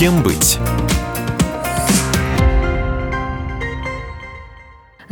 Кем быть?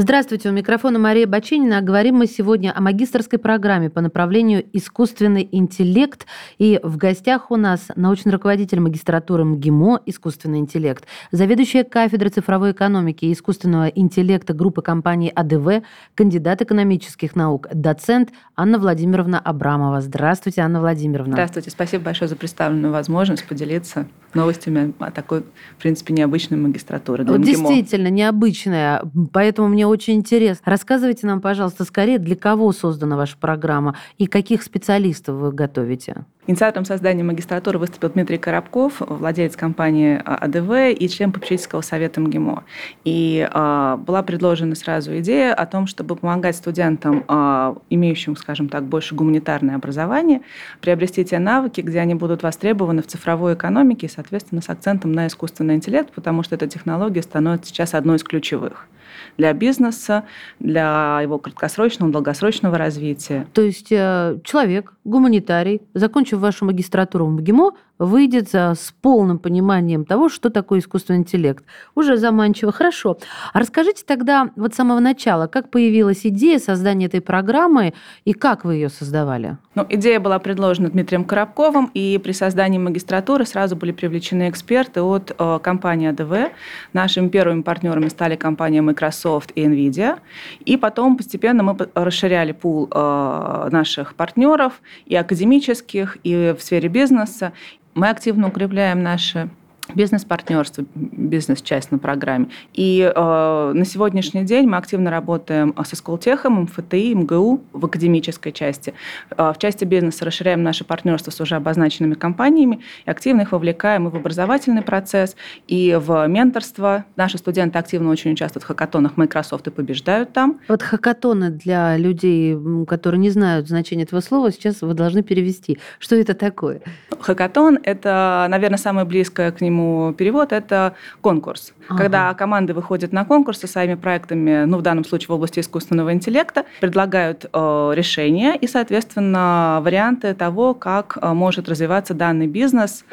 Здравствуйте, у микрофона Мария Бачинина. Говорим мы сегодня о магистрской программе по направлению искусственный интеллект. И в гостях у нас научный руководитель магистратуры МГИМО «Искусственный интеллект», заведующая кафедрой цифровой экономики и искусственного интеллекта группы компании АДВ, кандидат экономических наук, доцент Анна Владимировна Абрамова. Здравствуйте, Анна Владимировна. Здравствуйте, спасибо большое за представленную возможность поделиться новостями о такой, в принципе, необычной магистратуре. Для вот действительно, необычная, поэтому мне очень интересно. Рассказывайте нам, пожалуйста, скорее, для кого создана ваша программа и каких специалистов вы готовите? Инициатором создания магистратуры выступил Дмитрий Коробков, владелец компании АДВ и член попечительского совета МГИМО. И э, была предложена сразу идея о том, чтобы помогать студентам, э, имеющим, скажем так, больше гуманитарное образование, приобрести те навыки, где они будут востребованы в цифровой экономике и, соответственно, с акцентом на искусственный интеллект, потому что эта технология становится сейчас одной из ключевых для бизнеса, для его краткосрочного, долгосрочного развития. То есть э, человек, гуманитарий, закончив вашу магистратуру в МГИМО, выйдет с полным пониманием того, что такое искусственный интеллект. Уже заманчиво. Хорошо. А расскажите тогда вот с самого начала, как появилась идея создания этой программы и как вы ее создавали? Ну, идея была предложена Дмитрием Коробковым, и при создании магистратуры сразу были привлечены эксперты от э, компании АДВ. Нашими первыми партнерами стали компания Microsoft и NVIDIA. И потом постепенно мы расширяли пул э, наших партнеров и академических, и в сфере бизнеса. Мы активно укрепляем наши бизнес-партнерство, бизнес-часть на программе. И э, на сегодняшний день мы активно работаем со Сколтехом, МФТИ, МГУ в академической части. Э, в части бизнеса расширяем наше партнерство с уже обозначенными компаниями и активно их вовлекаем и в образовательный процесс, и в менторство. Наши студенты активно очень участвуют в хакатонах Microsoft и побеждают там. Вот хакатоны для людей, которые не знают значения этого слова, сейчас вы должны перевести. Что это такое? Хакатон – это, наверное, самое близкое к нему перевод, это конкурс. Ага. Когда команды выходят на конкурс со своими проектами, ну, в данном случае в области искусственного интеллекта, предлагают э, решения и, соответственно, варианты того, как э, может развиваться данный бизнес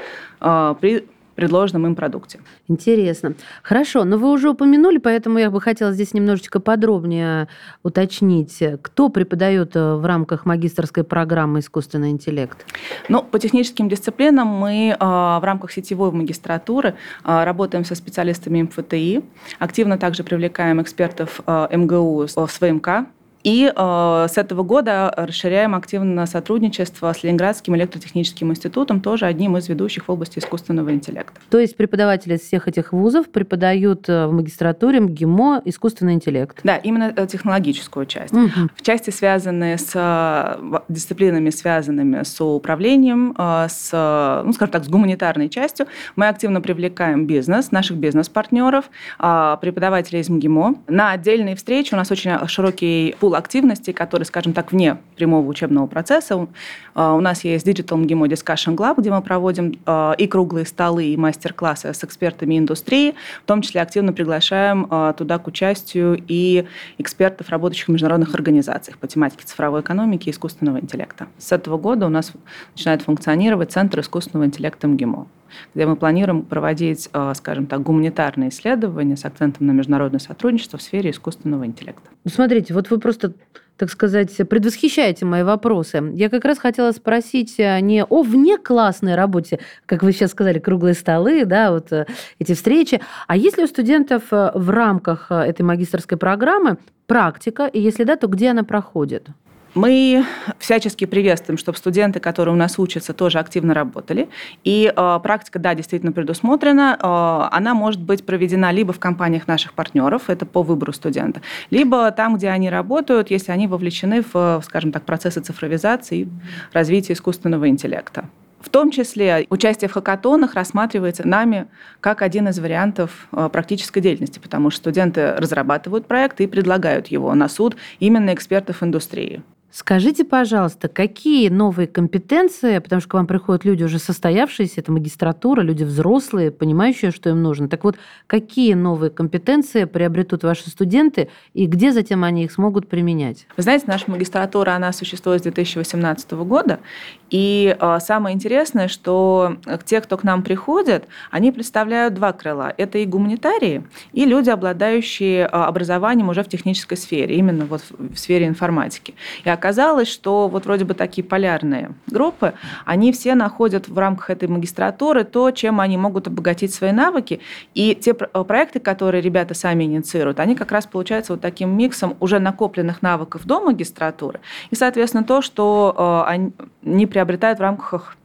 э, при предложенном им продукте. Интересно. Хорошо, но вы уже упомянули, поэтому я бы хотела здесь немножечко подробнее уточнить, кто преподает э, в рамках магистрской программы искусственный интеллект? Ну, по техническим дисциплинам мы э, в рамках сетевой магистратуры э, работаем со специалистами МФТИ, активно также привлекаем экспертов МГУ в СВМК, и э, с этого года расширяем активно сотрудничество с Ленинградским электротехническим институтом, тоже одним из ведущих в области искусственного интеллекта. То есть преподаватели из всех этих вузов преподают э, в магистратуре МГИМО искусственный интеллект? Да, именно э, технологическую часть. Угу. В части, связанные с э, дисциплинами, связанными с управлением, с, ну, скажем так, с гуманитарной частью, мы активно привлекаем бизнес, наших бизнес-партнеров, преподавателей из МГИМО. На отдельные встречи у нас очень широкий пул активностей, которые, скажем так, вне прямого учебного процесса. А, у нас есть Digital MGIMO Discussion Club, где мы проводим а, и круглые столы, и мастер-классы с экспертами индустрии. В том числе активно приглашаем а, туда к участию и экспертов, работающих в международных организациях по тематике цифровой экономики и искусственного интеллекта. С этого года у нас начинает функционировать Центр искусственного интеллекта МГИМО где мы планируем проводить, скажем так, гуманитарные исследования с акцентом на международное сотрудничество в сфере искусственного интеллекта. Смотрите, вот вы просто так сказать, предвосхищаете мои вопросы. Я как раз хотела спросить э, не о внеклассной работе, как вы сейчас сказали, круглые столы, да, вот э, эти встречи, а есть ли у студентов э, в рамках этой магистрской программы практика, и если да, то где она проходит? Мы всячески приветствуем, чтобы студенты, которые у нас учатся, тоже активно работали. И э, практика, да, действительно предусмотрена. Э, она может быть проведена либо в компаниях наших партнеров, это по выбору студента, либо там, где они работают, если они вовлечены в, скажем так, процессы цифровизации и развития искусственного интеллекта. В том числе участие в хакатонах рассматривается нами как один из вариантов э, практической деятельности, потому что студенты разрабатывают проект и предлагают его на суд именно экспертов индустрии. Скажите, пожалуйста, какие новые компетенции, потому что к вам приходят люди уже состоявшиеся, это магистратура, люди взрослые, понимающие, что им нужно. Так вот, какие новые компетенции приобретут ваши студенты и где затем они их смогут применять? Вы знаете, наша магистратура, она существует с 2018 года, и э, самое интересное, что те, кто к нам приходят, они представляют два крыла. Это и гуманитарии, и люди, обладающие образованием уже в технической сфере, именно вот в сфере информатики. И оказалось, что вот вроде бы такие полярные группы, они все находят в рамках этой магистратуры то, чем они могут обогатить свои навыки. И те э, проекты, которые ребята сами инициируют, они как раз получаются вот таким миксом уже накопленных навыков до магистратуры. И, соответственно, то, что э, они приобретают в рамках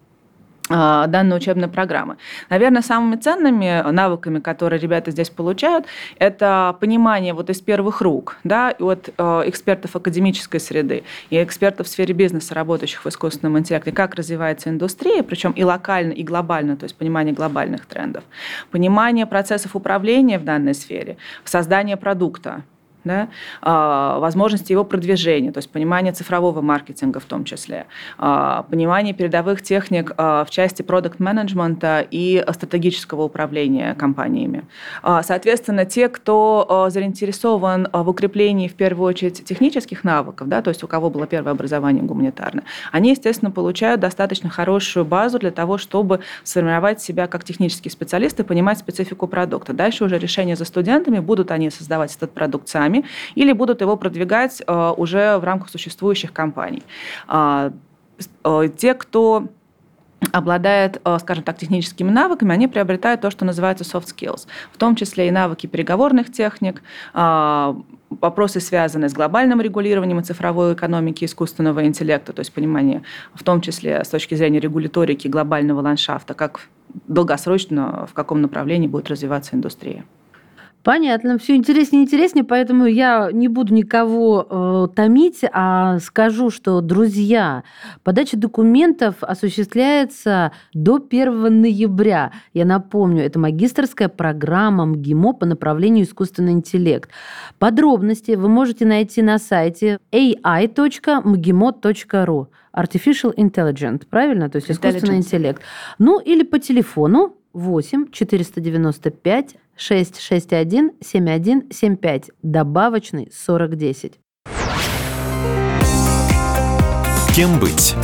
данной учебной программы. Наверное, самыми ценными навыками, которые ребята здесь получают, это понимание вот из первых рук, да, от э, экспертов академической среды и экспертов в сфере бизнеса, работающих в искусственном интеллекте, как развивается индустрия, причем и локально, и глобально, то есть понимание глобальных трендов, понимание процессов управления в данной сфере, создание продукта, да, а, возможности его продвижения, то есть понимание цифрового маркетинга в том числе, а, понимание передовых техник а, в части продукт-менеджмента и стратегического управления компаниями. Соответственно, те, кто заинтересован в укреплении, в первую очередь, технических навыков, да, то есть у кого было первое образование гуманитарное, они, естественно, получают достаточно хорошую базу для того, чтобы сформировать себя как технический специалист и понимать специфику продукта. Дальше уже решение за студентами, будут они создавать этот продукт сами, сами, или будут его продвигать э, уже в рамках существующих компаний. А, э, те, кто обладает, э, скажем так, техническими навыками, они приобретают то, что называется soft skills, в том числе и навыки переговорных техник, вопросы, связанные с глобальным регулированием цифровой экономики искусственного интеллекта, то есть понимание в том числе с точки зрения регуляторики глобального ландшафта, как долгосрочно, в каком направлении будет развиваться индустрия. Понятно, все интереснее и интереснее, поэтому я не буду никого э, томить, а скажу, что, друзья, подача документов осуществляется до 1 ноября. Я напомню, это магистрская программа МГИМО по направлению искусственный интеллект. Подробности вы можете найти на сайте ai.mgimo.ru. Artificial Intelligence, правильно? То есть искусственный интеллект. Ну или по телефону 8 495 661 7175, добавочный 4010. Кем быть?